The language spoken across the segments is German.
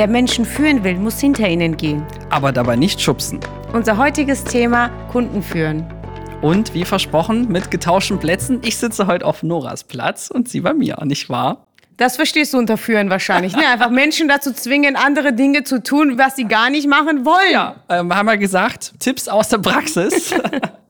Wer Menschen führen will, muss hinter ihnen gehen. Aber dabei nicht schubsen. Unser heutiges Thema Kunden führen. Und wie versprochen, mit getauschten Plätzen. Ich sitze heute auf Noras Platz und sie bei mir, nicht wahr? Das verstehst du unter Führen wahrscheinlich. Ne? Einfach Menschen dazu zwingen, andere Dinge zu tun, was sie gar nicht machen wollen. Ja, ähm, haben wir gesagt, Tipps aus der Praxis.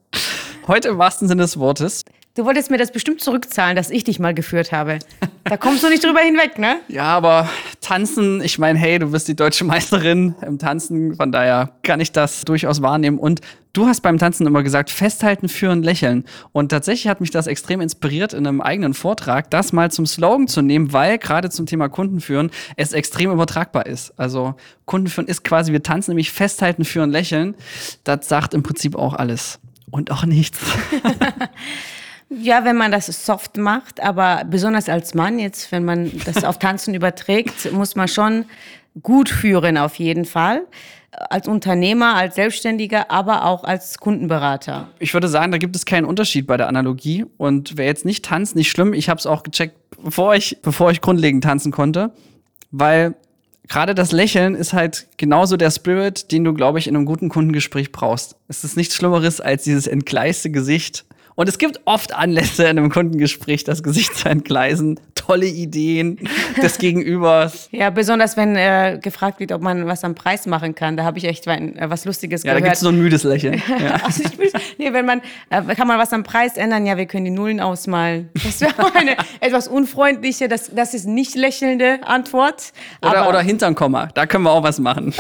heute im wahrsten Sinne des Wortes. Du wolltest mir das bestimmt zurückzahlen, dass ich dich mal geführt habe. Da kommst du nicht drüber hinweg, ne? Ja, aber tanzen, ich meine, hey, du bist die deutsche Meisterin im Tanzen, von daher kann ich das durchaus wahrnehmen. Und du hast beim Tanzen immer gesagt, festhalten, führen, lächeln. Und tatsächlich hat mich das extrem inspiriert, in einem eigenen Vortrag das mal zum Slogan zu nehmen, weil gerade zum Thema Kundenführen es extrem übertragbar ist. Also Kundenführen ist quasi, wir tanzen nämlich festhalten, führen, lächeln. Das sagt im Prinzip auch alles. Und auch nichts. Ja, wenn man das soft macht, aber besonders als Mann jetzt, wenn man das auf Tanzen überträgt, muss man schon gut führen auf jeden Fall. Als Unternehmer, als Selbstständiger, aber auch als Kundenberater. Ich würde sagen, da gibt es keinen Unterschied bei der Analogie. Und wer jetzt nicht tanzt, nicht schlimm. Ich habe es auch gecheckt, bevor ich, bevor ich grundlegend tanzen konnte, weil gerade das Lächeln ist halt genauso der Spirit, den du, glaube ich, in einem guten Kundengespräch brauchst. Es ist nichts Schlimmeres als dieses entgleiste Gesicht und es gibt oft Anlässe in einem Kundengespräch, das Gesicht zu entgleisen. Tolle Ideen des Gegenübers. Ja, besonders wenn äh, gefragt wird, ob man was am Preis machen kann. Da habe ich echt ein, äh, was Lustiges ja, gehört. Ja, da gibt es so ein müdes Lächeln. Ja. also ich, nee, wenn man, äh, kann man was am Preis ändern? Ja, wir können die Nullen ausmalen. Das wäre eine etwas unfreundliche, das, das ist nicht lächelnde Antwort. Oder, oder Hintern Komma, da können wir auch was machen.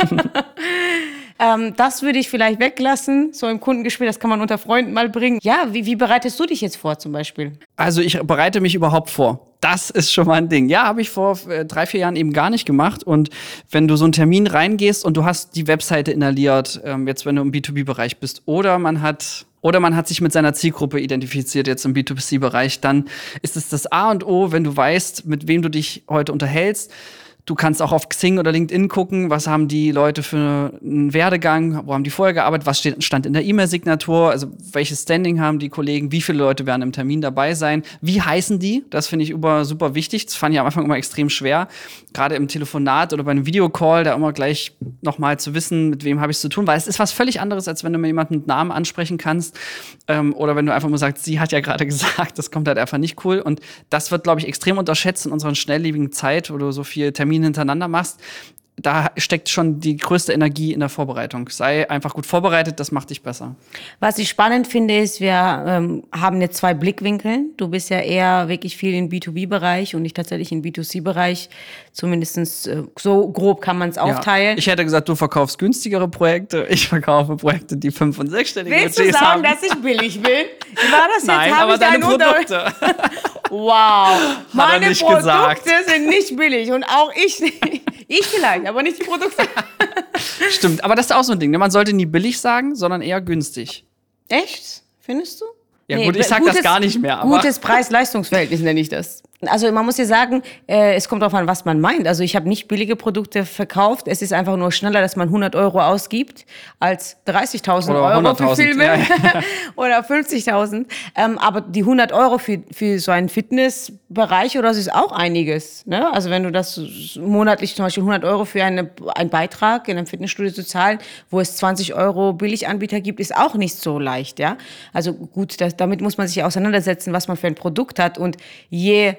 Ähm, das würde ich vielleicht weglassen, so im Kundengespräch, das kann man unter Freunden mal bringen. Ja, wie, wie bereitest du dich jetzt vor zum Beispiel? Also ich bereite mich überhaupt vor. Das ist schon mal ein Ding. Ja, habe ich vor äh, drei, vier Jahren eben gar nicht gemacht. Und wenn du so einen Termin reingehst und du hast die Webseite inhaliert, ähm, jetzt wenn du im B2B-Bereich bist, oder man hat oder man hat sich mit seiner Zielgruppe identifiziert jetzt im B2C-Bereich, dann ist es das A und O, wenn du weißt, mit wem du dich heute unterhältst Du kannst auch auf Xing oder LinkedIn gucken, was haben die Leute für einen Werdegang, wo haben die vorher gearbeitet, was steht, stand in der E-Mail-Signatur, also welches Standing haben die Kollegen, wie viele Leute werden im Termin dabei sein, wie heißen die, das finde ich über, super wichtig, das fand ich am Anfang immer extrem schwer, gerade im Telefonat oder bei einem Videocall, da immer gleich nochmal zu wissen, mit wem habe ich es zu tun, weil es ist was völlig anderes, als wenn du mir jemanden mit Namen ansprechen kannst ähm, oder wenn du einfach nur sagst, sie hat ja gerade gesagt, das kommt halt einfach nicht cool. Und das wird, glaube ich, extrem unterschätzt in unserer schnelllebigen Zeit, wo du so viele Termine Termine hintereinander machst, da steckt schon die größte Energie in der Vorbereitung. Sei einfach gut vorbereitet, das macht dich besser. Was ich spannend finde, ist, wir ähm, haben jetzt zwei Blickwinkel. Du bist ja eher wirklich viel im B2B-Bereich und ich tatsächlich im B2C-Bereich. Zumindest äh, so grob kann man es aufteilen. Ja, ich hätte gesagt, du verkaufst günstigere Projekte. Ich verkaufe Projekte, die fünf- und sechsstellige Willst du sagen, haben. dass ich billig bin? War das jetzt? Nein, aber deine Produkte. wow, meine Produkte gesagt. sind nicht billig und auch ich nicht. Ich vielleicht, aber nicht die Produkte. Stimmt, aber das ist auch so ein Ding. Ne? Man sollte nie billig sagen, sondern eher günstig. Echt? Findest du? Ja nee, gut, ich sag gutes, das gar nicht mehr. Aber gutes Preis-Leistungsverhältnis nenne ich das. Also man muss ja sagen, äh, es kommt darauf an, was man meint. Also ich habe nicht billige Produkte verkauft. Es ist einfach nur schneller, dass man 100 Euro ausgibt als 30.000 Euro für Filme ja, ja. oder 50.000. Ähm, aber die 100 Euro für, für so einen Fitnessbereich oder so ist auch einiges. Ne? Also wenn du das monatlich zum Beispiel 100 Euro für eine, einen Beitrag in einem Fitnessstudio zu zahlen, wo es 20 Euro Billiganbieter gibt, ist auch nicht so leicht. Ja, also gut, das, damit muss man sich auseinandersetzen, was man für ein Produkt hat und je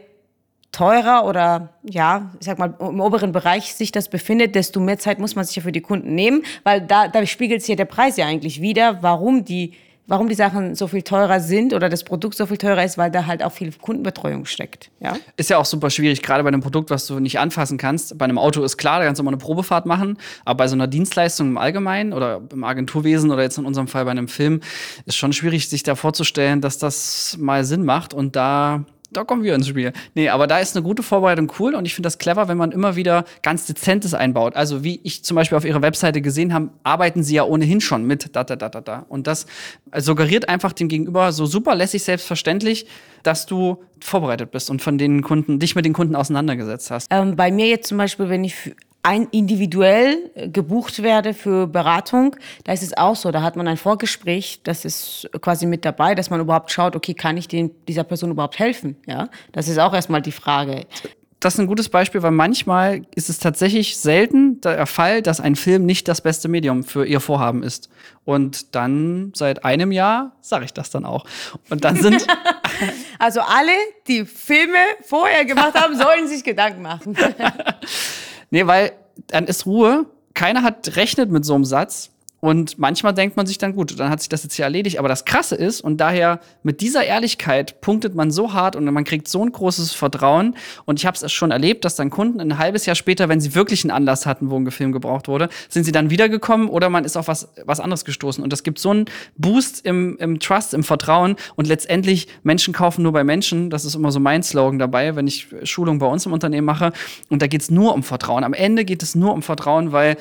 teurer oder ja, ich sag mal, im oberen Bereich sich das befindet, desto mehr Zeit muss man sich ja für die Kunden nehmen, weil da, da spiegelt sich ja der Preis ja eigentlich wieder, warum die, warum die Sachen so viel teurer sind oder das Produkt so viel teurer ist, weil da halt auch viel Kundenbetreuung steckt. Ja? Ist ja auch super schwierig, gerade bei einem Produkt, was du nicht anfassen kannst. Bei einem Auto ist klar, da kannst du mal eine Probefahrt machen, aber bei so einer Dienstleistung im Allgemeinen oder im Agenturwesen oder jetzt in unserem Fall bei einem Film ist schon schwierig, sich da vorzustellen, dass das mal Sinn macht und da da kommen wir ins Spiel. Nee, aber da ist eine gute Vorbereitung cool und ich finde das clever, wenn man immer wieder ganz Dezentes einbaut. Also wie ich zum Beispiel auf ihrer Webseite gesehen habe, arbeiten sie ja ohnehin schon mit da, da, da, da, da. Und das suggeriert einfach dem Gegenüber so super lässig selbstverständlich, dass du vorbereitet bist und von den Kunden, dich mit den Kunden auseinandergesetzt hast. Ähm, bei mir jetzt zum Beispiel, wenn ich ein individuell gebucht werde für Beratung, da ist es auch so, da hat man ein Vorgespräch, das ist quasi mit dabei, dass man überhaupt schaut, okay, kann ich den, dieser Person überhaupt helfen? Ja, das ist auch erstmal die Frage. das ist ein gutes Beispiel, weil manchmal ist es tatsächlich selten der Fall, dass ein Film nicht das beste Medium für ihr Vorhaben ist. Und dann seit einem Jahr sage ich das dann auch. Und dann sind. also alle, die Filme vorher gemacht haben, sollen sich Gedanken machen. nee, weil dann ist Ruhe. Keiner hat rechnet mit so einem Satz. Und manchmal denkt man sich dann, gut, dann hat sich das jetzt hier erledigt. Aber das Krasse ist, und daher mit dieser Ehrlichkeit punktet man so hart und man kriegt so ein großes Vertrauen. Und ich habe es schon erlebt, dass dann Kunden ein halbes Jahr später, wenn sie wirklich einen Anlass hatten, wo ein Film gebraucht wurde, sind sie dann wiedergekommen oder man ist auf was, was anderes gestoßen. Und das gibt so einen Boost im, im Trust, im Vertrauen. Und letztendlich, Menschen kaufen nur bei Menschen. Das ist immer so mein Slogan dabei, wenn ich Schulung bei uns im Unternehmen mache. Und da geht es nur um Vertrauen. Am Ende geht es nur um Vertrauen, weil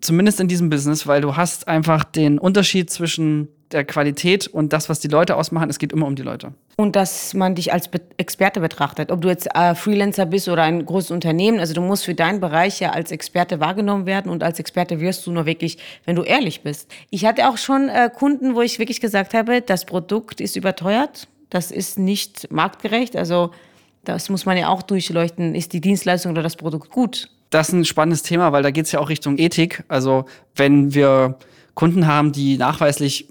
zumindest in diesem Business, weil du hast einfach den Unterschied zwischen der Qualität und das, was die Leute ausmachen. Es geht immer um die Leute. Und dass man dich als Be Experte betrachtet, ob du jetzt äh, Freelancer bist oder ein großes Unternehmen. Also du musst für deinen Bereich ja als Experte wahrgenommen werden und als Experte wirst du nur wirklich, wenn du ehrlich bist. Ich hatte auch schon äh, Kunden, wo ich wirklich gesagt habe, das Produkt ist überteuert, das ist nicht marktgerecht. Also das muss man ja auch durchleuchten. Ist die Dienstleistung oder das Produkt gut? Das ist ein spannendes Thema, weil da geht es ja auch Richtung Ethik. Also wenn wir Kunden haben, die nachweislich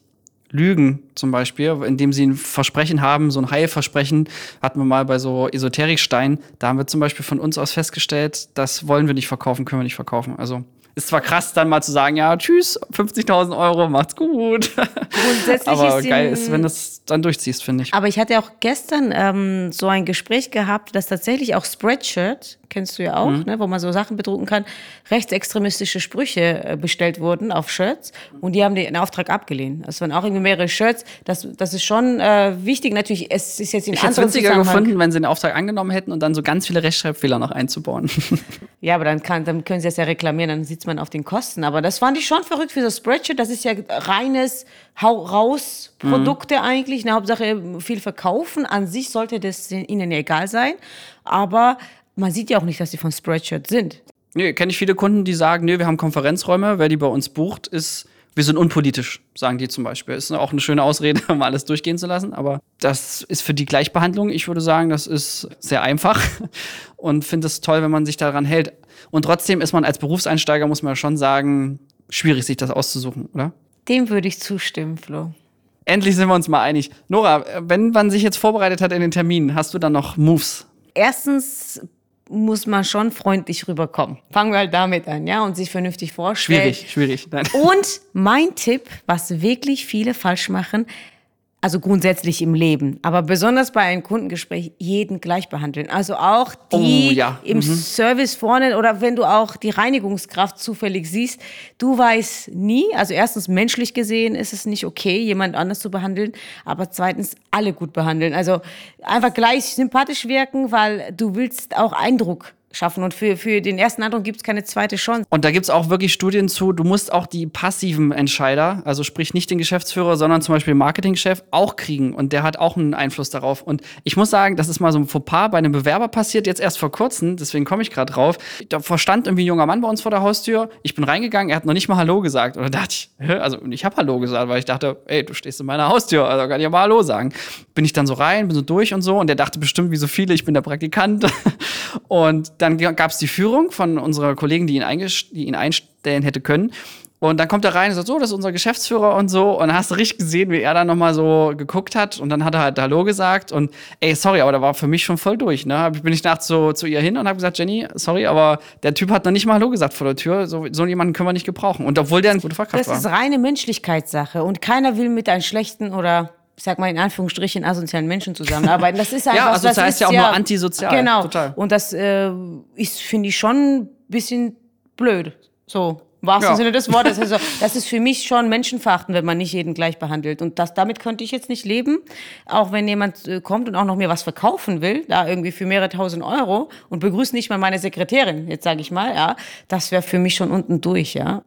lügen, zum Beispiel, indem sie ein Versprechen haben, so ein Heilversprechen, hatten wir mal bei so Esoteriksteinen, da haben wir zum Beispiel von uns aus festgestellt, das wollen wir nicht verkaufen, können wir nicht verkaufen. Also ist zwar krass, dann mal zu sagen, ja, tschüss, 50.000 Euro, macht's gut. Grundsätzlich aber ist geil ist, wenn du es dann durchziehst, finde ich. Aber ich hatte auch gestern ähm, so ein Gespräch gehabt, dass tatsächlich auch Spreadshirt, kennst du ja auch, mhm. ne, wo man so Sachen bedrucken kann, rechtsextremistische Sprüche äh, bestellt wurden auf Shirts und die haben den Auftrag abgelehnt. Das waren auch irgendwie mehrere Shirts. Das, das ist schon äh, wichtig. Natürlich, es ist jetzt in Ich es witziger gefunden, wenn sie den Auftrag angenommen hätten und dann so ganz viele Rechtschreibfehler noch einzubauen. ja, aber dann, kann, dann können sie das ja reklamieren, dann sitzt man auf den Kosten. Aber das fand ich schon verrückt für das Spreadshirt. Das ist ja reines Hau-Raus-Produkte mhm. eigentlich. Eine Hauptsache viel verkaufen. An sich sollte das ihnen egal sein. Aber man sieht ja auch nicht, dass sie von Spreadshirt sind. Nee, kenne ich viele Kunden, die sagen, nee, wir haben Konferenzräume, wer die bei uns bucht, ist, wir sind unpolitisch, sagen die zum Beispiel. Ist auch eine schöne Ausrede, um alles durchgehen zu lassen, aber das ist für die Gleichbehandlung, ich würde sagen, das ist sehr einfach und finde es toll, wenn man sich daran hält. Und trotzdem ist man als Berufseinsteiger, muss man ja schon sagen, schwierig, sich das auszusuchen, oder? Dem würde ich zustimmen, Flo. Endlich sind wir uns mal einig. Nora, wenn man sich jetzt vorbereitet hat in den Termin, hast du dann noch Moves? Erstens muss man schon freundlich rüberkommen. Fangen wir halt damit an, ja, und sich vernünftig vorstellen. Schwierig, schwierig. Nein. Und mein Tipp, was wirklich viele falsch machen, also grundsätzlich im Leben, aber besonders bei einem Kundengespräch jeden gleich behandeln. Also auch die oh, ja. im mhm. Service vorne oder wenn du auch die Reinigungskraft zufällig siehst, du weißt nie, also erstens menschlich gesehen ist es nicht okay, jemand anders zu behandeln, aber zweitens alle gut behandeln. Also einfach gleich sympathisch wirken, weil du willst auch Eindruck schaffen. Und für, für den ersten Eindruck gibt es keine zweite Chance. Und da gibt es auch wirklich Studien zu, du musst auch die passiven Entscheider, also sprich nicht den Geschäftsführer, sondern zum Beispiel Marketingchef, auch kriegen. Und der hat auch einen Einfluss darauf. Und ich muss sagen, das ist mal so ein Fauxpas bei einem Bewerber passiert, jetzt erst vor kurzem, deswegen komme ich gerade drauf. Da stand irgendwie ein junger Mann bei uns vor der Haustür. Ich bin reingegangen, er hat noch nicht mal Hallo gesagt. Da dachte ich, Hä? also ich habe Hallo gesagt, weil ich dachte, ey, du stehst in meiner Haustür, also kann ich ja mal Hallo sagen. Bin ich dann so rein, bin so durch und so. Und der dachte bestimmt, wie so viele, ich bin der Praktikant. und dann gab es die Führung von unserer Kollegin, die ihn, die ihn einstellen hätte können. Und dann kommt er rein und sagt, so, das ist unser Geschäftsführer und so. Und dann hast du richtig gesehen, wie er dann nochmal so geguckt hat. Und dann hat er halt Hallo gesagt. Und ey, sorry, aber da war für mich schon voll durch. Ne? Bin ich nachts so zu ihr hin und habe gesagt, Jenny, sorry, aber der Typ hat noch nicht mal Hallo gesagt vor der Tür. So, so jemanden können wir nicht gebrauchen. Und obwohl der eine gute Fachkraft war. Das ist reine Menschlichkeitssache. Und keiner will mit einem schlechten oder ich sag mal in Anführungsstrichen, asozialen Menschen zusammenarbeiten. Das ist einfach, ja, also das heißt ja auch ja, nur antisozial. Genau. Total. Und das äh, ist, finde ich, schon ein bisschen blöd. So. Im wahrsten ja. Sinne des Wortes. Also, das ist für mich schon menschenverachtend, wenn man nicht jeden gleich behandelt. Und das, damit könnte ich jetzt nicht leben. Auch wenn jemand äh, kommt und auch noch mir was verkaufen will, da irgendwie für mehrere tausend Euro und begrüßt nicht mal meine Sekretärin, jetzt sage ich mal, ja, das wäre für mich schon unten durch, ja.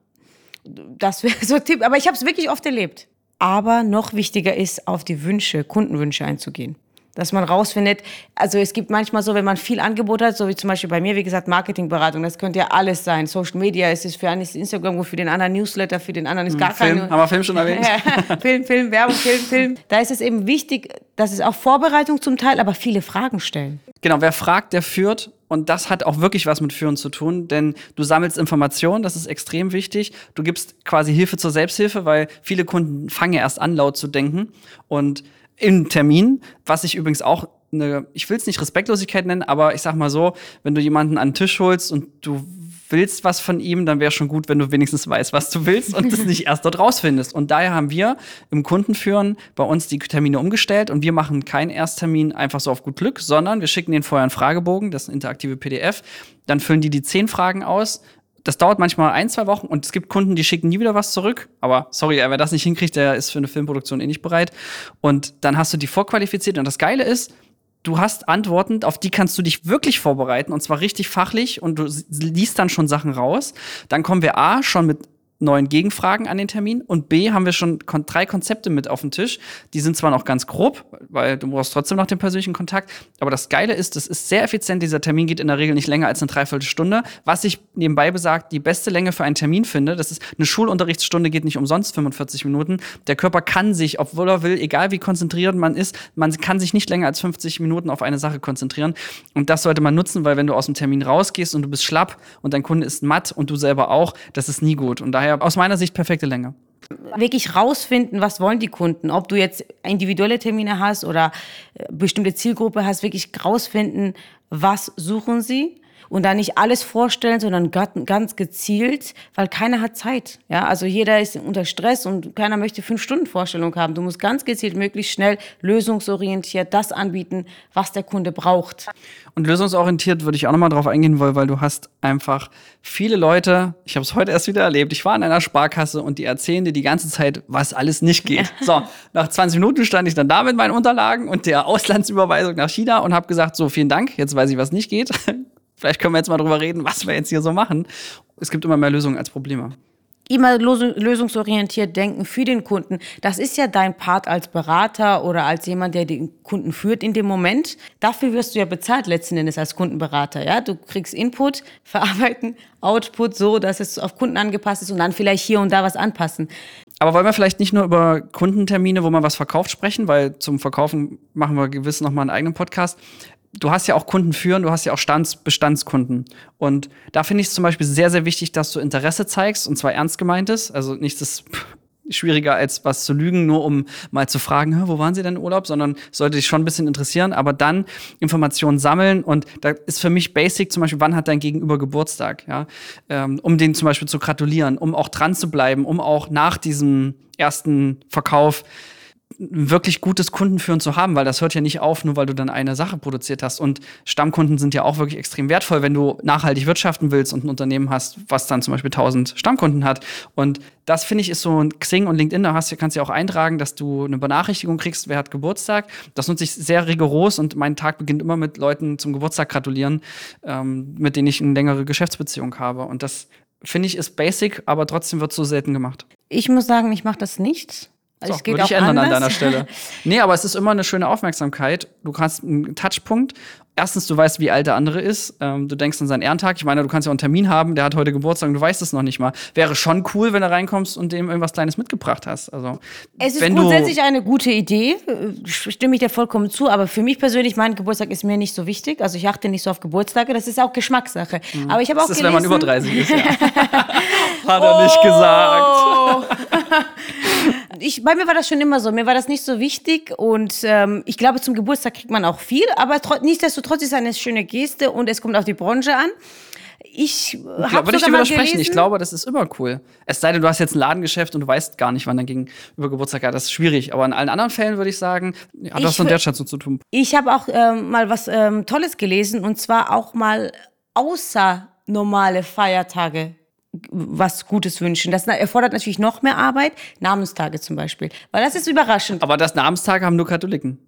Das wäre so ein Tipp. Aber ich habe es wirklich oft erlebt. Aber noch wichtiger ist, auf die Wünsche, Kundenwünsche einzugehen. Dass man rausfindet, also es gibt manchmal so, wenn man viel Angebot hat, so wie zum Beispiel bei mir, wie gesagt, Marketingberatung, das könnte ja alles sein. Social Media, es ist für einen ist Instagram für den anderen Newsletter, für den anderen ist gar Film, keine. Haben wir Film schon erwähnt? Film, Film, Werbung, Film, Film. Da ist es eben wichtig, das ist auch Vorbereitung zum Teil, aber viele Fragen stellen. Genau, wer fragt, der führt. Und das hat auch wirklich was mit Führen zu tun, denn du sammelst Informationen, das ist extrem wichtig. Du gibst quasi Hilfe zur Selbsthilfe, weil viele Kunden fangen ja erst an, laut zu denken. Und im Termin, was ich übrigens auch eine, ich will es nicht Respektlosigkeit nennen, aber ich sag mal so, wenn du jemanden an den Tisch holst und du willst was von ihm, dann wäre schon gut, wenn du wenigstens weißt, was du willst und das nicht erst dort rausfindest. Und daher haben wir im Kundenführen bei uns die Termine umgestellt und wir machen keinen Ersttermin einfach so auf gut Glück, sondern wir schicken denen vorher einen Fragebogen, das ist ein interaktive PDF. Dann füllen die die zehn Fragen aus. Das dauert manchmal ein, zwei Wochen und es gibt Kunden, die schicken nie wieder was zurück. Aber sorry, wer das nicht hinkriegt, der ist für eine Filmproduktion eh nicht bereit. Und dann hast du die vorqualifiziert. Und das Geile ist, du hast Antworten, auf die kannst du dich wirklich vorbereiten und zwar richtig fachlich und du liest dann schon Sachen raus. Dann kommen wir A schon mit neuen Gegenfragen an den Termin und B haben wir schon kon drei Konzepte mit auf dem Tisch. Die sind zwar noch ganz grob, weil du brauchst trotzdem noch den persönlichen Kontakt, aber das Geile ist, es ist sehr effizient. Dieser Termin geht in der Regel nicht länger als eine Dreiviertelstunde. Was ich nebenbei besagt, die beste Länge für einen Termin finde, das ist eine Schulunterrichtsstunde geht nicht umsonst 45 Minuten. Der Körper kann sich, obwohl er will, egal wie konzentriert man ist, man kann sich nicht länger als 50 Minuten auf eine Sache konzentrieren und das sollte man nutzen, weil wenn du aus dem Termin rausgehst und du bist schlapp und dein Kunde ist matt und du selber auch, das ist nie gut und daher aus meiner Sicht perfekte Länge. Wirklich rausfinden, was wollen die Kunden. Ob du jetzt individuelle Termine hast oder äh, bestimmte Zielgruppe hast, wirklich rausfinden, was suchen sie und da nicht alles vorstellen, sondern ganz gezielt, weil keiner hat Zeit. Ja, also jeder ist unter Stress und keiner möchte fünf Stunden Vorstellung haben. Du musst ganz gezielt, möglichst schnell, lösungsorientiert das anbieten, was der Kunde braucht. Und lösungsorientiert würde ich auch nochmal drauf eingehen wollen, weil du hast einfach viele Leute, ich habe es heute erst wieder erlebt, ich war in einer Sparkasse und die erzählen dir die ganze Zeit, was alles nicht geht. so, nach 20 Minuten stand ich dann da mit meinen Unterlagen und der Auslandsüberweisung nach China und habe gesagt, so, vielen Dank, jetzt weiß ich, was nicht geht. Vielleicht können wir jetzt mal drüber reden, was wir jetzt hier so machen. Es gibt immer mehr Lösungen als Probleme. Immer lösungsorientiert denken für den Kunden. Das ist ja dein Part als Berater oder als jemand, der den Kunden führt in dem Moment. Dafür wirst du ja bezahlt letzten Endes als Kundenberater. Ja, du kriegst Input, verarbeiten, Output so, dass es auf Kunden angepasst ist und dann vielleicht hier und da was anpassen. Aber wollen wir vielleicht nicht nur über Kundentermine, wo man was verkauft, sprechen, weil zum Verkaufen machen wir gewiss noch mal einen eigenen Podcast du hast ja auch Kunden führen, du hast ja auch Stands Bestandskunden. Und da finde ich es zum Beispiel sehr, sehr wichtig, dass du Interesse zeigst und zwar ernst gemeintes. Also nichts ist schwieriger als was zu lügen, nur um mal zu fragen, wo waren Sie denn im Urlaub, sondern sollte dich schon ein bisschen interessieren, aber dann Informationen sammeln und da ist für mich basic zum Beispiel, wann hat dein Gegenüber Geburtstag, ja, ähm, um den zum Beispiel zu gratulieren, um auch dran zu bleiben, um auch nach diesem ersten Verkauf wirklich gutes Kundenführen zu haben, weil das hört ja nicht auf, nur weil du dann eine Sache produziert hast. Und Stammkunden sind ja auch wirklich extrem wertvoll, wenn du nachhaltig wirtschaften willst und ein Unternehmen hast, was dann zum Beispiel 1000 Stammkunden hat. Und das finde ich ist so ein Xing und LinkedIn, da hast, kannst du ja auch eintragen, dass du eine Benachrichtigung kriegst, wer hat Geburtstag. Das nutze ich sehr rigoros und mein Tag beginnt immer mit Leuten zum Geburtstag gratulieren, ähm, mit denen ich eine längere Geschäftsbeziehung habe. Und das finde ich ist basic, aber trotzdem wird so selten gemacht. Ich muss sagen, ich mache das nicht. Also so, würde ich ändern anders. an deiner Stelle. nee, aber es ist immer eine schöne Aufmerksamkeit. Du hast einen Touchpunkt. Erstens, du weißt, wie alt der andere ist. Ähm, du denkst an seinen Ehrentag. Ich meine, du kannst ja auch einen Termin haben, der hat heute Geburtstag und du weißt es noch nicht mal. Wäre schon cool, wenn du reinkommst und dem irgendwas Kleines mitgebracht hast. Also, es ist grundsätzlich eine gute Idee, stimme ich dir vollkommen zu. Aber für mich persönlich, mein Geburtstag ist mir nicht so wichtig. Also ich achte nicht so auf Geburtstage. Das ist auch Geschmackssache. Mhm. Aber ich habe auch das ist, gelesen, wenn man über 30 ist, ja. hat er nicht gesagt. ich, bei mir war das schon immer so. Mir war das nicht so wichtig. Und ähm, ich glaube, zum Geburtstag kriegt man auch viel. Aber nichtsdestotrotz ist es eine schöne Geste und es kommt auf die Branche an. Ich habe würde ich dir widersprechen. Ich glaube, das ist immer cool. Es sei denn, du hast jetzt ein Ladengeschäft und du weißt gar nicht, wann dein Gegenüber Geburtstag hat. Das ist schwierig. Aber in allen anderen Fällen würde ich sagen, hat das mit der Schätzung zu tun. Ich habe auch ähm, mal was ähm, Tolles gelesen und zwar auch mal außer normale Feiertage was Gutes wünschen. Das erfordert natürlich noch mehr Arbeit. Namenstage zum Beispiel. Weil das ist überraschend. Aber das Namenstage haben nur Katholiken.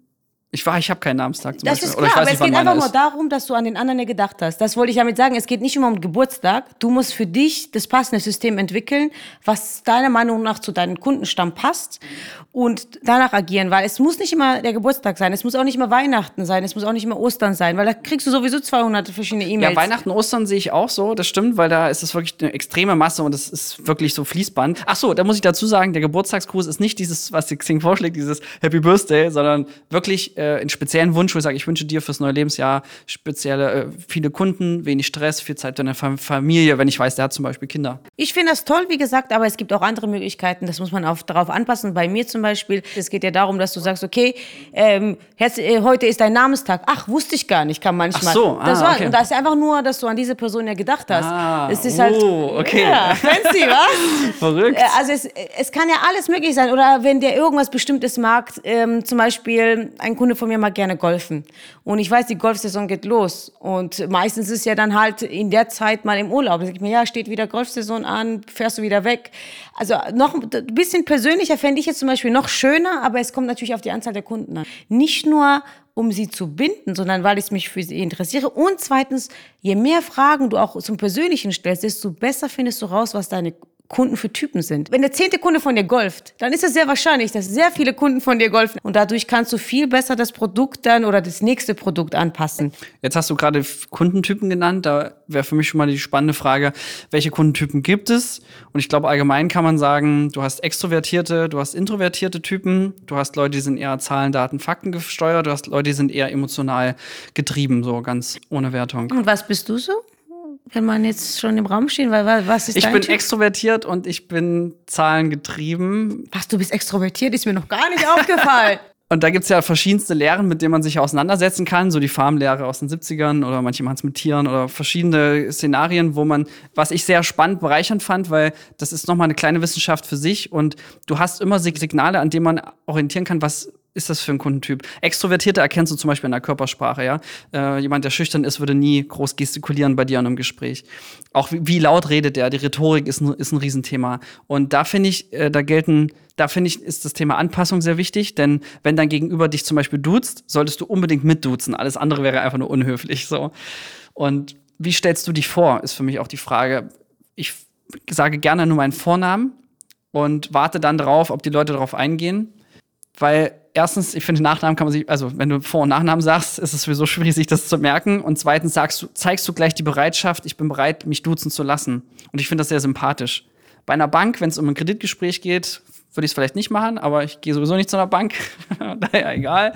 Ich war, ich habe keinen Namenstag zum das Beispiel. Ist klar, aber es geht einfach nur darum, dass du an den anderen gedacht hast. Das wollte ich damit sagen. Es geht nicht immer um Geburtstag. Du musst für dich das passende System entwickeln, was deiner Meinung nach zu deinem Kundenstamm passt und danach agieren, weil es muss nicht immer der Geburtstag sein, es muss auch nicht immer Weihnachten sein, es muss auch nicht immer Ostern sein, weil da kriegst du sowieso 200 verschiedene E-Mails. Ja, Weihnachten, Ostern sehe ich auch so, das stimmt, weil da ist es wirklich eine extreme Masse und es ist wirklich so Fließband. Ach so, da muss ich dazu sagen, der Geburtstagsgruß ist nicht dieses, was die Xing vorschlägt, dieses Happy Birthday, sondern wirklich äh, einen speziellen Wunsch, wo ich sage, ich wünsche dir fürs neue Lebensjahr spezielle, äh, viele Kunden, wenig Stress, viel Zeit in der Familie, wenn ich weiß, der hat zum Beispiel Kinder. Ich finde das toll, wie gesagt, aber es gibt auch andere Möglichkeiten. Das muss man auf, darauf anpassen. Bei mir zum Beispiel, es geht ja darum, dass du sagst, okay, ähm, äh, heute ist dein Namenstag. Ach, wusste ich gar nicht, kann manchmal. Ach so, ah, das war, okay. Und da ist einfach nur, dass du an diese Person ja gedacht hast. Ah, es ist halt, oh, okay. Ja, fancy, was? Verrückt. Äh, Also es, es kann ja alles möglich sein. Oder wenn der irgendwas Bestimmtes mag, ähm, zum Beispiel ein Kunde von mir mag gerne golfen. Und ich weiß, die Golfsaison geht los. Und meistens ist ja dann halt in der Zeit mal im Urlaub. Da sag ich mir, ja, steht wieder Golfsaison an, fährst du wieder weg. Also noch ein bisschen persönlicher fände ich jetzt zum Beispiel noch schöner, aber es kommt natürlich auf die Anzahl der Kunden an. Nicht nur um sie zu binden, sondern weil ich mich für sie interessiere. Und zweitens, je mehr Fragen du auch zum Persönlichen stellst, desto besser findest du raus, was deine Kunden für Typen sind. Wenn der zehnte Kunde von dir golft, dann ist es sehr wahrscheinlich, dass sehr viele Kunden von dir golfen. Und dadurch kannst du viel besser das Produkt dann oder das nächste Produkt anpassen. Jetzt hast du gerade Kundentypen genannt. Da wäre für mich schon mal die spannende Frage, welche Kundentypen gibt es? Und ich glaube, allgemein kann man sagen, du hast extrovertierte, du hast introvertierte Typen, du hast Leute, die sind eher Zahlen, Daten, Fakten gesteuert, du hast Leute, die sind eher emotional getrieben, so ganz ohne Wertung. Und was bist du so? Wenn man jetzt schon im Raum steht, weil was ist Ich dein bin typ? extrovertiert und ich bin zahlengetrieben. Was, du bist extrovertiert? Ist mir noch gar nicht aufgefallen. Und da gibt's ja verschiedenste Lehren, mit denen man sich auseinandersetzen kann. So die Farmlehre aus den 70ern oder manche machen es mit Tieren oder verschiedene Szenarien, wo man, was ich sehr spannend bereichernd fand, weil das ist nochmal eine kleine Wissenschaft für sich und du hast immer Sig- Signale, an denen man orientieren kann, was ist das für ein Kundentyp? Extrovertierte erkennst du zum Beispiel in der Körpersprache, ja. Äh, jemand, der schüchtern ist, würde nie groß gestikulieren bei dir in einem Gespräch. Auch wie, wie laut redet der? Die Rhetorik ist ein, ist ein Riesenthema. Und da finde ich, äh, da gelten, da finde ich, ist das Thema Anpassung sehr wichtig, denn wenn dein Gegenüber dich zum Beispiel duzt, solltest du unbedingt mitduzen. Alles andere wäre einfach nur unhöflich, so. Und wie stellst du dich vor, ist für mich auch die Frage. Ich sage gerne nur meinen Vornamen und warte dann drauf, ob die Leute darauf eingehen. Weil erstens, ich finde, Nachnamen kann man sich, also wenn du Vor- und Nachnamen sagst, ist es sowieso schwierig, sich das zu merken. Und zweitens sagst du, zeigst du gleich die Bereitschaft, ich bin bereit, mich duzen zu lassen. Und ich finde das sehr sympathisch. Bei einer Bank, wenn es um ein Kreditgespräch geht, würde ich es vielleicht nicht machen, aber ich gehe sowieso nicht zu einer Bank. Daher egal.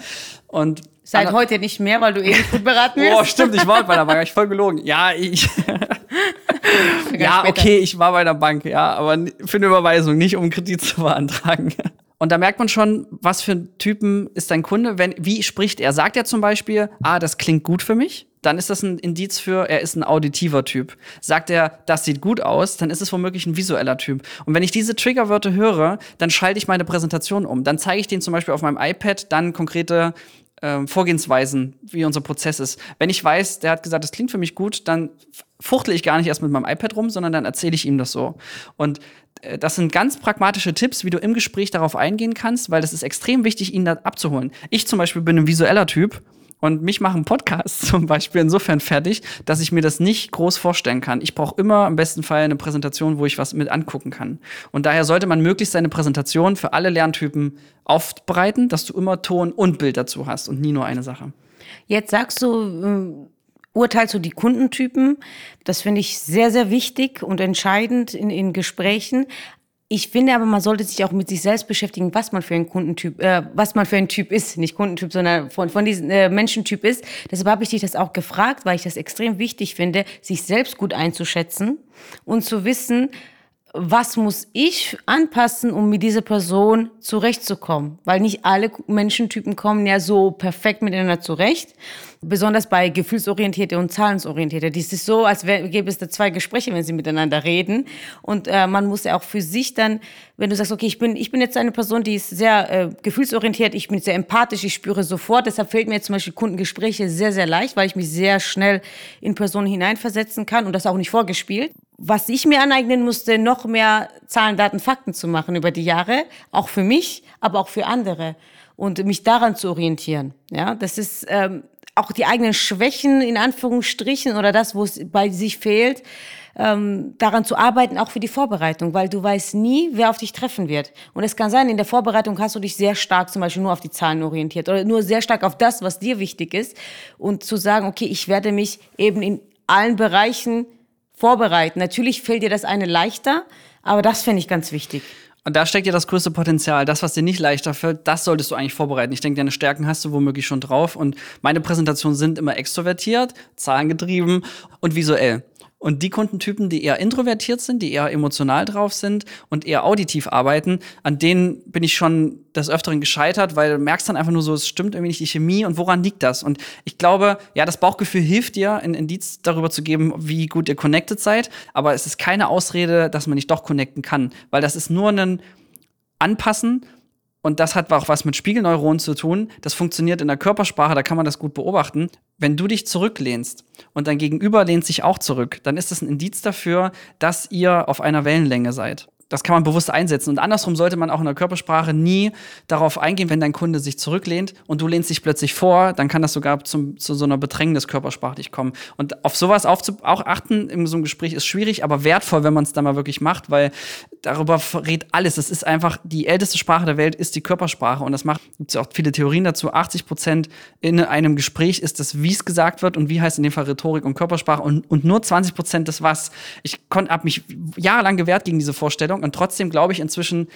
Und Seit heute nicht mehr, weil du eh nicht gut beraten wirst. Oh, stimmt, ich war bei der Bank, ich voll gelogen. Ja, ich. ja, okay, ich war bei der Bank, ja, aber für eine Überweisung, nicht um einen Kredit zu beantragen. Und da merkt man schon, was für ein Typen ist dein Kunde, wenn, wie spricht er? Sagt er zum Beispiel, ah, das klingt gut für mich? Dann ist das ein Indiz für, er ist ein auditiver Typ. Sagt er, das sieht gut aus, dann ist es womöglich ein visueller Typ. Und wenn ich diese Triggerwörter höre, dann schalte ich meine Präsentation um. Dann zeige ich denen zum Beispiel auf meinem iPad dann konkrete ähm, Vorgehensweisen, wie unser Prozess ist. Wenn ich weiß, der hat gesagt, das klingt für mich gut, dann fuchtle ich gar nicht erst mit meinem iPad rum, sondern dann erzähle ich ihm das so. Und äh, das sind ganz pragmatische Tipps, wie du im Gespräch darauf eingehen kannst, weil das ist extrem wichtig, ihn da abzuholen. Ich zum Beispiel bin ein visueller Typ. Und mich machen Podcasts zum Beispiel insofern fertig, dass ich mir das nicht groß vorstellen kann. Ich brauche immer im besten Fall eine Präsentation, wo ich was mit angucken kann. Und daher sollte man möglichst seine Präsentation für alle Lerntypen aufbereiten, dass du immer Ton und Bild dazu hast und nie nur eine Sache. Jetzt sagst du, ähm, urteilst du die Kundentypen. Das finde ich sehr, sehr wichtig und entscheidend in, in Gesprächen. Ich finde aber, man sollte sich auch mit sich selbst beschäftigen, was man für ein Kundentyp, äh, was man für ein Typ ist, nicht Kundentyp, sondern von, von diesem äh, Menschentyp ist. Deshalb habe ich dich das auch gefragt, weil ich das extrem wichtig finde, sich selbst gut einzuschätzen und zu wissen, was muss ich anpassen, um mit dieser Person zurechtzukommen? Weil nicht alle Menschentypen kommen ja so perfekt miteinander zurecht. Besonders bei Gefühlsorientierte und Zahlensorientierte. Dies ist so, als gäbe es da zwei Gespräche, wenn sie miteinander reden. Und äh, man muss ja auch für sich dann, wenn du sagst, okay, ich bin, ich bin jetzt eine Person, die ist sehr äh, gefühlsorientiert, ich bin sehr empathisch, ich spüre sofort. Deshalb fällt mir jetzt zum Beispiel Kundengespräche sehr, sehr leicht, weil ich mich sehr schnell in Personen hineinversetzen kann und das auch nicht vorgespielt was ich mir aneignen musste, noch mehr Zahlen, Daten, Fakten zu machen über die Jahre, auch für mich, aber auch für andere und mich daran zu orientieren. Ja, das ist ähm, auch die eigenen Schwächen in Anführungsstrichen oder das, wo es bei sich fehlt, ähm, daran zu arbeiten, auch für die Vorbereitung, weil du weißt nie, wer auf dich treffen wird. Und es kann sein, in der Vorbereitung hast du dich sehr stark zum Beispiel nur auf die Zahlen orientiert oder nur sehr stark auf das, was dir wichtig ist und zu sagen, okay, ich werde mich eben in allen Bereichen vorbereiten. Natürlich fällt dir das eine leichter, aber das finde ich ganz wichtig. Und da steckt ja das größte Potenzial. Das, was dir nicht leichter fällt, das solltest du eigentlich vorbereiten. Ich denke, deine Stärken hast du womöglich schon drauf. Und meine Präsentationen sind immer extrovertiert, zahlengetrieben und visuell. Und die Kundentypen, die eher introvertiert sind, die eher emotional drauf sind und eher auditiv arbeiten, an denen bin ich schon des Öfteren gescheitert, weil du merkst dann einfach nur so, es stimmt irgendwie nicht die Chemie und woran liegt das? Und ich glaube, ja, das Bauchgefühl hilft dir, ein Indiz darüber zu geben, wie gut ihr connected seid, aber es ist keine Ausrede, dass man nicht doch connecten kann, weil das ist nur ein Anpassen und das hat auch was mit Spiegelneuronen zu tun. Das funktioniert in der Körpersprache, da kann man das gut beobachten. Wenn du dich zurücklehnst und dein Gegenüber lehnt sich auch zurück, dann ist das ein Indiz dafür, dass ihr auf einer Wellenlänge seid das kann man bewusst einsetzen. Und andersrum sollte man auch in der Körpersprache nie darauf eingehen, wenn dein Kunde sich zurücklehnt und du lehnst dich plötzlich vor, dann kann das sogar zum, zu so einer Bedrängnis körpersprachlich kommen. Und auf sowas aufzu auch achten in so einem Gespräch ist schwierig, aber wertvoll, wenn man es dann mal wirklich macht, weil darüber verrät alles. Es ist einfach die älteste Sprache der Welt ist die Körpersprache und das macht gibt es auch viele Theorien dazu. 80 Prozent in einem Gespräch ist das, wie es gesagt wird und wie heißt in dem Fall Rhetorik und Körpersprache und, und nur 20 Prozent des was. Ich habe mich jahrelang gewehrt gegen diese Vorstellung und trotzdem glaube ich inzwischen,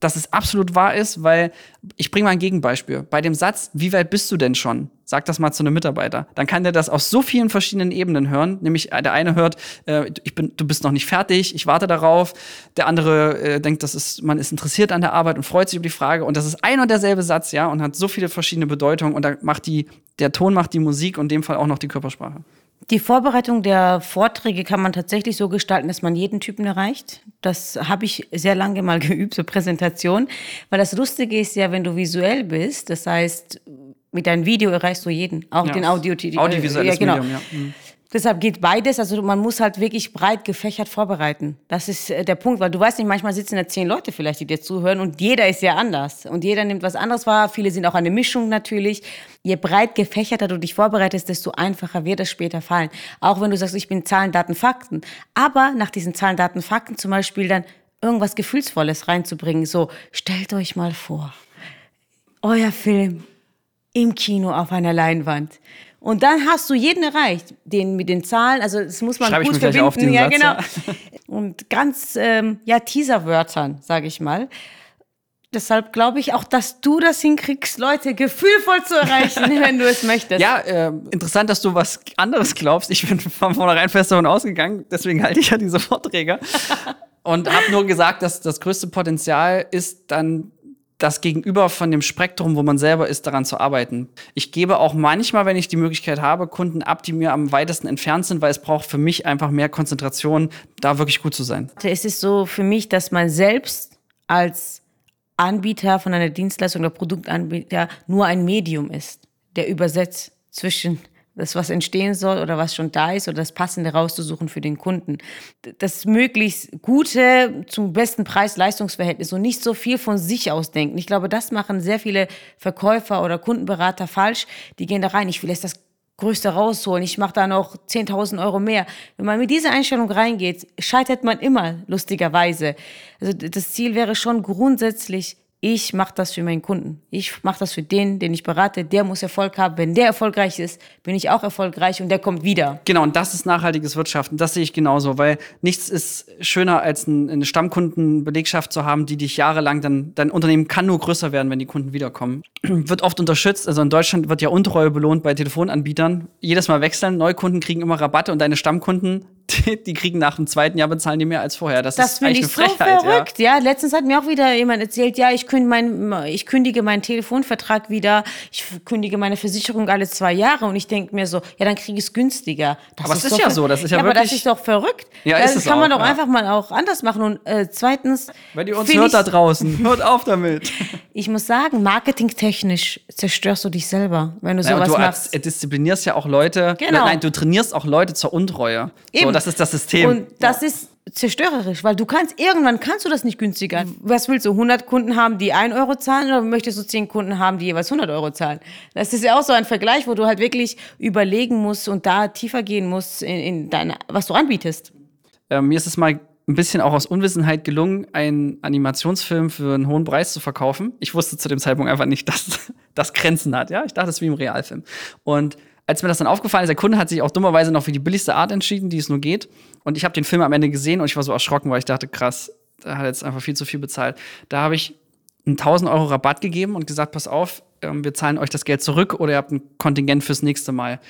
dass es absolut wahr ist, weil ich bringe mal ein Gegenbeispiel. Bei dem Satz, wie weit bist du denn schon? Sag das mal zu einem Mitarbeiter. Dann kann der das aus so vielen verschiedenen Ebenen hören. Nämlich äh, der eine hört, äh, ich bin, du bist noch nicht fertig, ich warte darauf. Der andere äh, denkt, das ist, man ist interessiert an der Arbeit und freut sich über die Frage. Und das ist ein und derselbe Satz, ja, und hat so viele verschiedene Bedeutungen. Und da macht die, der Ton macht die Musik und in dem Fall auch noch die Körpersprache. Die Vorbereitung der Vorträge kann man tatsächlich so gestalten, dass man jeden Typen erreicht. Das habe ich sehr lange mal geübt, so Präsentation. Weil das Lustige ist ja, wenn du visuell bist, das heißt, mit deinem Video erreichst du jeden, auch ja. den Audio. Audiovisuelles ja, genau. Medium, ja. Mhm. Deshalb geht beides. Also man muss halt wirklich breit gefächert vorbereiten. Das ist äh, der Punkt, weil du weißt nicht, manchmal sitzen da zehn Leute vielleicht, die dir zuhören und jeder ist ja anders und jeder nimmt was anderes wahr. Viele sind auch eine Mischung natürlich. Je breit gefächerter du dich vorbereitest, desto einfacher wird es später fallen. Auch wenn du sagst, ich bin Zahlen, Daten, Fakten. Aber nach diesen Zahlen, Daten, Fakten zum Beispiel dann irgendwas Gefühlsvolles reinzubringen. So, stellt euch mal vor, euer Film im Kino auf einer Leinwand und dann hast du jeden erreicht, den mit den Zahlen. Also das muss man Schreib gut ich mir verbinden. Auf ja, Satz, genau. Ja. Und ganz ähm, ja Teaserwörtern, sage ich mal. Deshalb glaube ich auch, dass du das hinkriegst, Leute gefühlvoll zu erreichen, wenn du es möchtest. Ja, äh, interessant, dass du was anderes glaubst. Ich bin von vornherein fest davon ausgegangen, deswegen halte ich ja diese Vorträge. und habe nur gesagt, dass das größte Potenzial ist dann das Gegenüber von dem Spektrum, wo man selber ist, daran zu arbeiten. Ich gebe auch manchmal, wenn ich die Möglichkeit habe, Kunden ab, die mir am weitesten entfernt sind, weil es braucht für mich einfach mehr Konzentration, da wirklich gut zu sein. Es ist so für mich, dass man selbst als Anbieter von einer Dienstleistung oder Produktanbieter nur ein Medium ist, der übersetzt zwischen das, was entstehen soll oder was schon da ist oder das Passende rauszusuchen für den Kunden. Das möglichst gute zum besten Preis-Leistungsverhältnis und nicht so viel von sich aus denken. Ich glaube, das machen sehr viele Verkäufer oder Kundenberater falsch. Die gehen da rein, ich will jetzt das Größte rausholen, ich mache da noch 10.000 Euro mehr. Wenn man mit dieser Einstellung reingeht, scheitert man immer, lustigerweise. Also das Ziel wäre schon grundsätzlich, ich mache das für meinen Kunden. Ich mache das für den, den ich berate. Der muss Erfolg haben. Wenn der erfolgreich ist, bin ich auch erfolgreich und der kommt wieder. Genau, und das ist nachhaltiges Wirtschaften. Das sehe ich genauso, weil nichts ist schöner, als eine Stammkundenbelegschaft zu haben, die dich jahrelang dann, dein Unternehmen kann nur größer werden, wenn die Kunden wiederkommen. wird oft unterstützt. Also in Deutschland wird ja Untreue belohnt bei Telefonanbietern. Jedes Mal wechseln. Neukunden kriegen immer Rabatte und deine Stammkunden die, die, kriegen nach dem zweiten Jahr bezahlen die mehr als vorher. Das, das ist eigentlich ich eine Frechheit, so verrückt. Ja. ja. letztens hat mir auch wieder jemand erzählt, ja, ich kündige, mein, ich kündige meinen Telefonvertrag wieder, ich kündige meine Versicherung alle zwei Jahre und ich denke mir so, ja, dann kriege ich es günstiger. Das aber es ist, ist ja so, das ist ja, ja wirklich. Aber das ist doch verrückt. Ja, ist das kann auch, man doch ja. einfach mal auch anders machen. Und äh, zweitens. Wenn ihr uns hört da draußen, hört auf damit. ich muss sagen, marketingtechnisch zerstörst du dich selber, wenn du sowas du machst. Du disziplinierst ja auch Leute. Genau. Nein, du trainierst auch Leute zur Untreue. Eben. So, das ist das System. Und das ist zerstörerisch, weil du kannst, irgendwann kannst du das nicht günstiger. Was willst du, 100 Kunden haben, die 1 Euro zahlen oder möchtest du 10 Kunden haben, die jeweils 100 Euro zahlen? Das ist ja auch so ein Vergleich, wo du halt wirklich überlegen musst und da tiefer gehen musst in, in deine, was du anbietest. Ähm, mir ist es mal ein bisschen auch aus Unwissenheit gelungen, einen Animationsfilm für einen hohen Preis zu verkaufen. Ich wusste zu dem Zeitpunkt einfach nicht, dass das Grenzen hat. Ja, ich dachte, es ist wie im Realfilm. Und als mir das dann aufgefallen ist, der Kunde hat sich auch dummerweise noch für die billigste Art entschieden, die es nur geht. Und ich habe den Film am Ende gesehen und ich war so erschrocken, weil ich dachte, krass, der hat jetzt einfach viel zu viel bezahlt. Da habe ich einen 1000 Euro Rabatt gegeben und gesagt, pass auf, ähm, wir zahlen euch das Geld zurück oder ihr habt ein Kontingent fürs nächste Mal.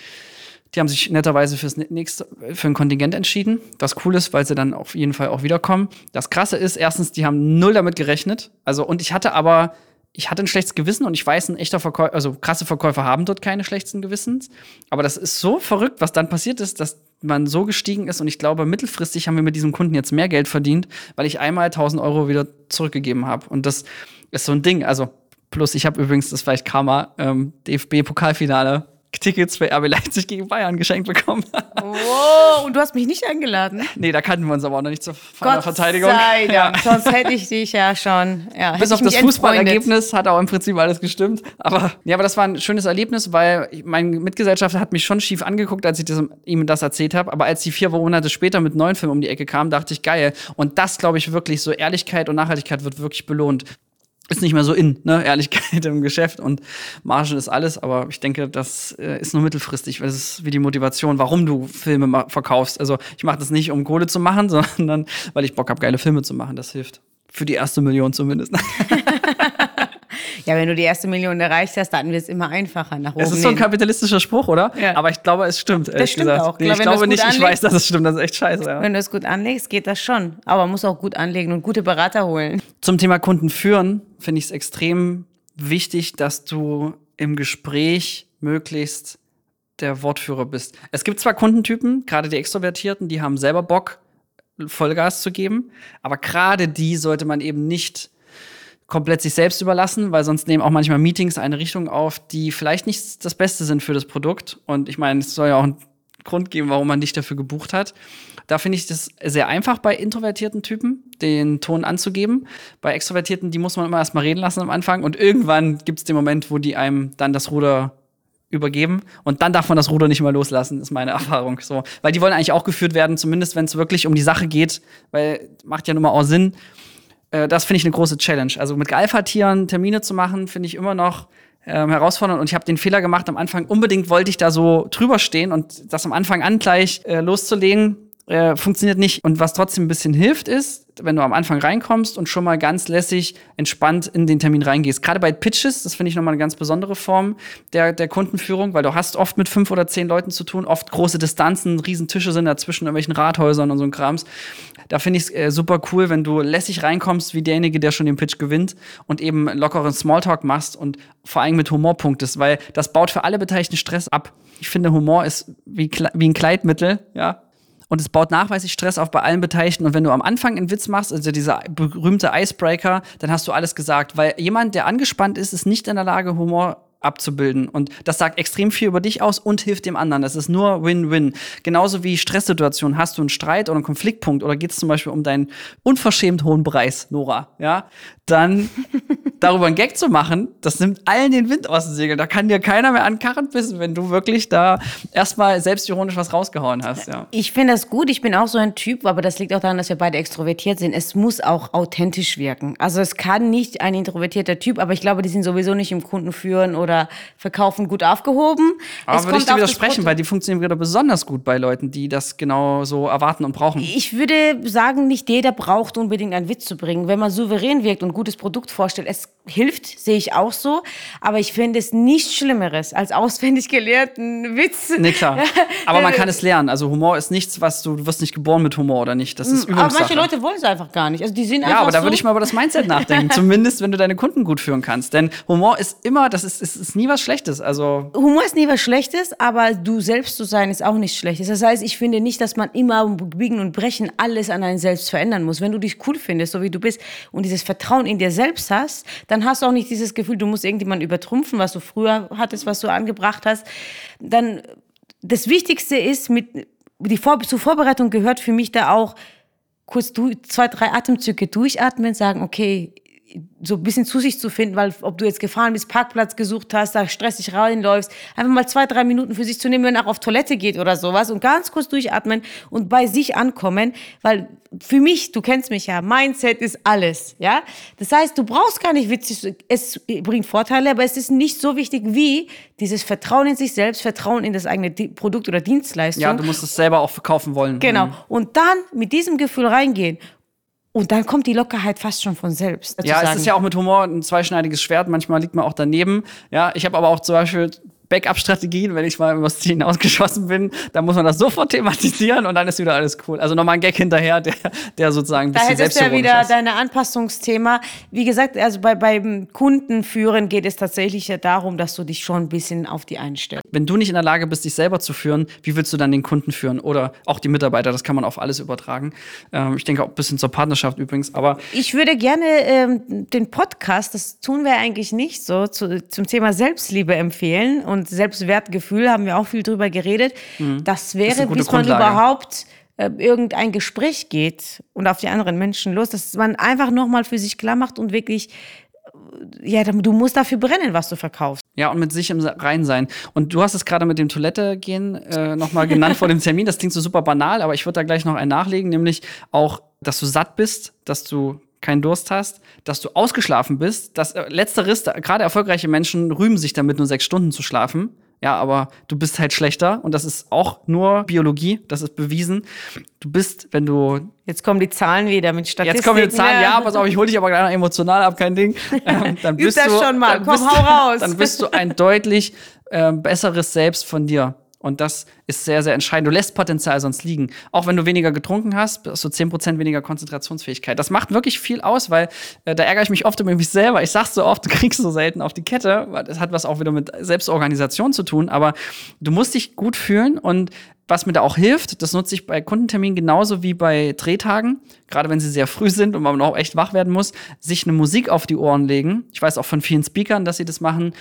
Die haben sich netterweise fürs nächste, für ein Kontingent entschieden, was cool ist, weil sie dann auf jeden Fall auch wiederkommen. Das Krasse ist, erstens, die haben null damit gerechnet. Also, und ich hatte aber, ich hatte ein schlechtes Gewissen und ich weiß, ein echter Verkäufer, also krasse Verkäufer haben dort keine schlechten Gewissens. Aber das ist so verrückt, was dann passiert ist, dass man so gestiegen ist und ich glaube, mittelfristig haben wir mit diesem Kunden jetzt mehr Geld verdient, weil ich einmal 1000 Euro wieder zurückgegeben habe. Und das ist so ein Ding. Also, plus ich habe übrigens, das vielleicht Karma, ähm, DFB-Pokalfinale Tickets für RB Leipzig gegen Bayern geschenkt bekommen. wow, und du hast mich nicht eingeladen. Nee, da kannten wir uns aber auch noch nicht zur Gott Verteidigung. Sei Dank, ja. sonst hätte ich dich ja schon. Ja, Bis auf das Fußballergebnis hat auch im Prinzip alles gestimmt. Aber ja, aber das war ein schönes Erlebnis, weil mein Mitgesellschafter hat mich schon schief angeguckt, als ich das, ihm das erzählt habe. Aber als die vier Monate später mit neuen Filmen um die Ecke kam, dachte ich, geil. Und das, glaube ich, wirklich, so Ehrlichkeit und Nachhaltigkeit wird wirklich belohnt ist nicht mehr so in, ne? Ehrlichkeit im Geschäft und Margen ist alles, aber ich denke, das äh, ist nur mittelfristig, weil es ist wie die Motivation, warum du Filme verkaufst. Also ich mache das nicht, um Kohle zu machen, sondern weil ich Bock habe, geile Filme zu machen. Das hilft. Für die erste Million zumindest. Ja, wenn du die erste Million erreicht hast, dann wird es immer einfacher nach oben. Es ist so ein kapitalistischer Spruch, oder? Ja. Aber ich glaube, es stimmt. Das stimmt gesagt. auch. Nee, ich glaube nicht, anlegst, ich weiß, dass es stimmt. Das ist echt scheiße. Ja. Wenn du es gut anlegst, geht das schon. Aber man muss auch gut anlegen und gute Berater holen. Zum Thema Kunden führen finde ich es extrem wichtig, dass du im Gespräch möglichst der Wortführer bist. Es gibt zwar Kundentypen, gerade die Extrovertierten, die haben selber Bock, Vollgas zu geben, aber gerade die sollte man eben nicht komplett sich selbst überlassen, weil sonst nehmen auch manchmal Meetings eine Richtung auf, die vielleicht nicht das Beste sind für das Produkt. Und ich meine, es soll ja auch einen Grund geben, warum man dich dafür gebucht hat. Da finde ich das sehr einfach bei introvertierten Typen, den Ton anzugeben. Bei Extrovertierten, die muss man immer erstmal reden lassen am Anfang und irgendwann gibt es den Moment, wo die einem dann das Ruder übergeben und dann darf man das Ruder nicht mehr loslassen, ist meine Erfahrung so, weil die wollen eigentlich auch geführt werden, zumindest wenn es wirklich um die Sache geht, weil macht ja nun mal auch Sinn, äh, das finde ich eine große Challenge. Also mit Alpha-Tieren Termine zu machen, finde ich immer noch ähm, herausfordernd. Und ich habe den Fehler gemacht am Anfang. Unbedingt wollte ich da so drüber stehen und das am Anfang an gleich äh, loszulegen äh, funktioniert nicht. Und was trotzdem ein bisschen hilft, ist, wenn du am Anfang reinkommst und schon mal ganz lässig, entspannt in den Termin reingehst. Gerade bei Pitches, das finde ich nochmal eine ganz besondere Form der, der Kundenführung, weil du hast oft mit fünf oder zehn Leuten zu tun, oft große Distanzen, Riesentische sind dazwischen irgendwelchen Rathäusern und so ein Krams. Da finde ich es äh, super cool, wenn du lässig reinkommst, wie derjenige, der schon den Pitch gewinnt und eben lockeren Smalltalk machst und vor allem mit Humor punktest, weil das baut für alle Beteiligten Stress ab. Ich finde, Humor ist wie, wie ein Kleidmittel, ja, und es baut nachweislich Stress auf bei allen Beteiligten. Und wenn du am Anfang einen Witz machst, also dieser berühmte Icebreaker, dann hast du alles gesagt. Weil jemand, der angespannt ist, ist nicht in der Lage, Humor abzubilden. Und das sagt extrem viel über dich aus und hilft dem anderen. Das ist nur Win-Win. Genauso wie Stresssituationen. Hast du einen Streit oder einen Konfliktpunkt oder geht es zum Beispiel um deinen unverschämt hohen Preis, Nora, ja, dann darüber einen Gag zu machen, das nimmt allen den Wind aus den Segeln. Da kann dir keiner mehr an Karren bissen, wenn du wirklich da erstmal selbstironisch was rausgehauen hast. Ja. Ich finde das gut. Ich bin auch so ein Typ, aber das liegt auch daran, dass wir beide extrovertiert sind. Es muss auch authentisch wirken. Also es kann nicht ein introvertierter Typ, aber ich glaube, die sind sowieso nicht im Kundenführen oder Verkaufen gut aufgehoben. Aber würde ich dir widersprechen, weil die funktionieren wieder besonders gut bei Leuten, die das genau so erwarten und brauchen. Ich würde sagen, nicht jeder braucht unbedingt einen Witz zu bringen. Wenn man souverän wirkt und gutes Produkt vorstellt, es hilft, sehe ich auch so. Aber ich finde es nichts Schlimmeres als auswendig gelernten Witz. Nee, klar. Aber man kann es lernen. Also Humor ist nichts, was du, du wirst nicht geboren mit Humor oder nicht. Das ist Übungssache. Aber manche Leute wollen es einfach gar nicht. Also die sind ja, aber da würde ich mal über das Mindset nachdenken. Zumindest, wenn du deine Kunden gut führen kannst. Denn Humor ist immer, das ist, ist, ist nie was Schlechtes. Also Humor ist nie was Schlechtes, aber du selbst zu sein ist auch nichts Schlechtes. Das heißt, ich finde nicht, dass man immer biegen und brechen alles an einen selbst verändern muss. Wenn du dich cool findest, so wie du bist und dieses Vertrauen in dir selbst hast, dann hast du auch nicht dieses Gefühl, du musst irgendjemanden übertrumpfen, was du früher hattest, was du angebracht hast. Dann das Wichtigste ist, mit, die Vor zur Vorbereitung gehört für mich da auch kurz du, zwei, drei Atemzüge durchatmen, sagen, okay, so ein bisschen zu sich zu finden, weil ob du jetzt gefahren bist, Parkplatz gesucht hast, da stressig reinläufst, einfach mal zwei, drei Minuten für sich zu nehmen, wenn er auch auf Toilette geht oder sowas und ganz kurz durchatmen und bei sich ankommen, weil für mich, du kennst mich ja, Mindset ist alles, ja. Das heißt, du brauchst gar nicht witzig, es bringt Vorteile, aber es ist nicht so wichtig wie dieses Vertrauen in sich selbst, Vertrauen in das eigene Produkt oder Dienstleistung. Ja, du musst es selber auch verkaufen wollen. Genau. Mhm. Und dann mit diesem Gefühl reingehen Und dann kommt die Lockerheit fast schon von selbst. Ja, es ist ja auch mit Humor ein zweischneidiges Schwert. Manchmal liegt man auch daneben. Ja, ich habe aber auch zum Beispiel Backup-Strategien, wenn ich mal übers Ziel hinausgeschossen bin, dann muss man das sofort thematisieren und dann ist wieder alles cool. Also nochmal ein Gag hinterher, der, der sozusagen ein bisschen Da du ja wieder ist. deine Anpassungsthema. Wie gesagt, also bei, beim Kundenführen geht es tatsächlich ja darum, dass du dich schon ein bisschen auf die einstellst. Wenn du nicht in der Lage bist, dich selber zu führen, wie willst du dann den Kunden führen? Oder auch die Mitarbeiter, das kann man auf alles übertragen. Ähm, ich denke auch ein bisschen zur Partnerschaft übrigens, aber. Ich würde gerne ähm, den Podcast, das tun wir eigentlich nicht so, zu, zum Thema Selbstliebe empfehlen und und Selbstwertgefühl haben wir auch viel drüber geredet. Mhm. Das wäre, das bis man überhaupt äh, irgendein Gespräch geht und auf die anderen Menschen los, dass man einfach nochmal für sich klar macht und wirklich äh, ja, du musst dafür brennen, was du verkaufst. Ja, und mit sich im Rein sein. Und du hast es gerade mit dem Toilette gehen äh, nochmal genannt vor dem Termin. Das klingt so super banal, aber ich würde da gleich noch einen nachlegen, nämlich auch, dass du satt bist, dass du keinen Durst hast, dass du ausgeschlafen bist. Das äh, letzteres, gerade erfolgreiche Menschen rühmen sich damit, nur sechs Stunden zu schlafen. Ja, aber du bist halt schlechter und das ist auch nur Biologie, das ist bewiesen. Du bist, wenn du. Jetzt kommen die Zahlen wieder mit Statistiken. Jetzt kommen die Zahlen, ja, pass auf, ich hole dich aber gleich noch emotional ab, kein Ding. Ähm, dann bist das du, schon mal, komm, hau raus. Dann bist du ein deutlich äh, besseres Selbst von dir. Und das ist sehr, sehr entscheidend. Du lässt Potenzial sonst liegen. Auch wenn du weniger getrunken hast, hast du 10% weniger Konzentrationsfähigkeit. Das macht wirklich viel aus, weil äh, da ärgere ich mich oft über mich selber. Ich sag's so oft, du kriegst so selten auf die Kette. Das hat was auch wieder mit Selbstorganisation zu tun. Aber du musst dich gut fühlen und was mir da auch hilft, das nutze ich bei Kundenterminen genauso wie bei Drehtagen, gerade wenn sie sehr früh sind und man noch echt wach werden muss, sich eine Musik auf die Ohren legen. Ich weiß auch von vielen Speakern, dass sie das machen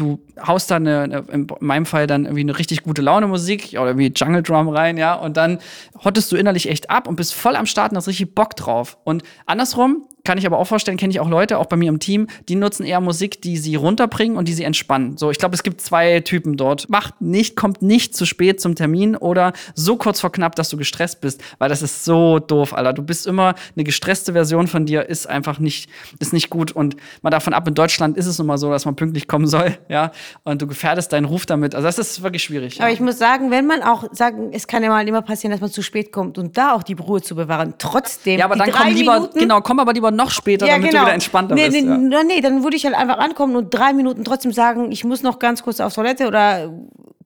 du haust da eine, in meinem Fall dann irgendwie eine richtig gute Laune Musik oder wie Jungle Drum rein, ja, und dann hottest du innerlich echt ab und bist voll am Start und hast richtig Bock drauf. Und andersrum, kann ich aber auch vorstellen, kenne ich auch Leute, auch bei mir im Team, die nutzen eher Musik, die sie runterbringen und die sie entspannen. So, ich glaube, es gibt zwei Typen dort. Macht nicht, kommt nicht zu spät zum Termin oder so kurz vor knapp, dass du gestresst bist, weil das ist so doof, Alter. Du bist immer eine gestresste Version von dir, ist einfach nicht, ist nicht gut. Und mal davon ab, in Deutschland ist es nun mal so, dass man pünktlich kommen soll, ja. Und du gefährdest deinen Ruf damit. Also, das ist wirklich schwierig. Aber ja. ich muss sagen, wenn man auch sagen, es kann ja mal immer passieren, dass man zu spät kommt und da auch die Ruhe zu bewahren, trotzdem. Ja, aber dann komm lieber, Minuten, genau, komm aber lieber noch später, ja, damit genau. du wieder entspannter nee, bist. Nee, ja. nee, dann würde ich halt einfach ankommen und drei Minuten trotzdem sagen, ich muss noch ganz kurz auf Toilette oder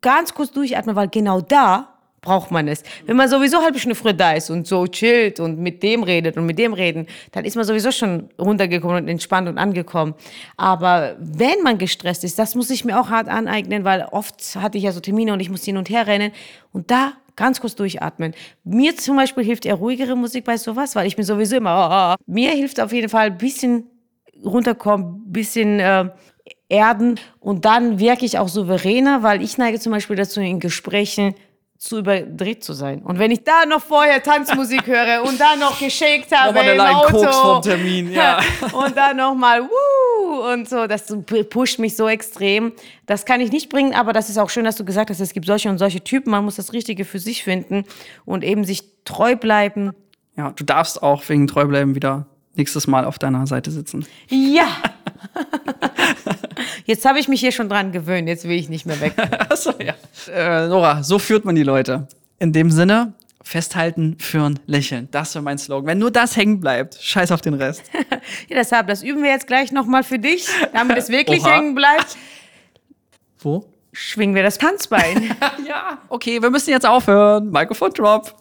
ganz kurz durchatmen, weil genau da braucht man es. Wenn man sowieso halbe Stunde früher da ist und so chillt und mit dem redet und mit dem reden, dann ist man sowieso schon runtergekommen und entspannt und angekommen. Aber wenn man gestresst ist, das muss ich mir auch hart aneignen, weil oft hatte ich ja so Termine und ich muss hin und her rennen und da Ganz kurz durchatmen. Mir zum Beispiel hilft eher ruhigere Musik bei sowas, weil ich bin sowieso immer. Oh, oh. Mir hilft auf jeden Fall ein bisschen runterkommen, ein bisschen äh, erden und dann wirke ich auch souveräner, weil ich neige zum Beispiel dazu in Gesprächen zu überdreht zu sein. Und wenn ich da noch vorher Tanzmusik höre und dann noch geschakt habe im Auto Koks vom Termin, ja. und dann noch mal wuh, und so, das pusht mich so extrem. Das kann ich nicht bringen, aber das ist auch schön, dass du gesagt hast, es gibt solche und solche Typen. Man muss das Richtige für sich finden und eben sich treu bleiben. Ja, du darfst auch wegen treu bleiben wieder nächstes Mal auf deiner Seite sitzen. Ja. Jetzt habe ich mich hier schon dran gewöhnt, jetzt will ich nicht mehr weg. Achso, ja. Äh, Nora, so führt man die Leute. In dem Sinne, festhalten, führen, lächeln. Das wäre mein Slogan. Wenn nur das hängen bleibt, scheiß auf den Rest. ja, deshalb, das üben wir jetzt gleich nochmal für dich, damit es wirklich Oha. hängen bleibt. Wo? Schwingen wir das Tanzbein. ja, okay, wir müssen jetzt aufhören. Mikrofon drop.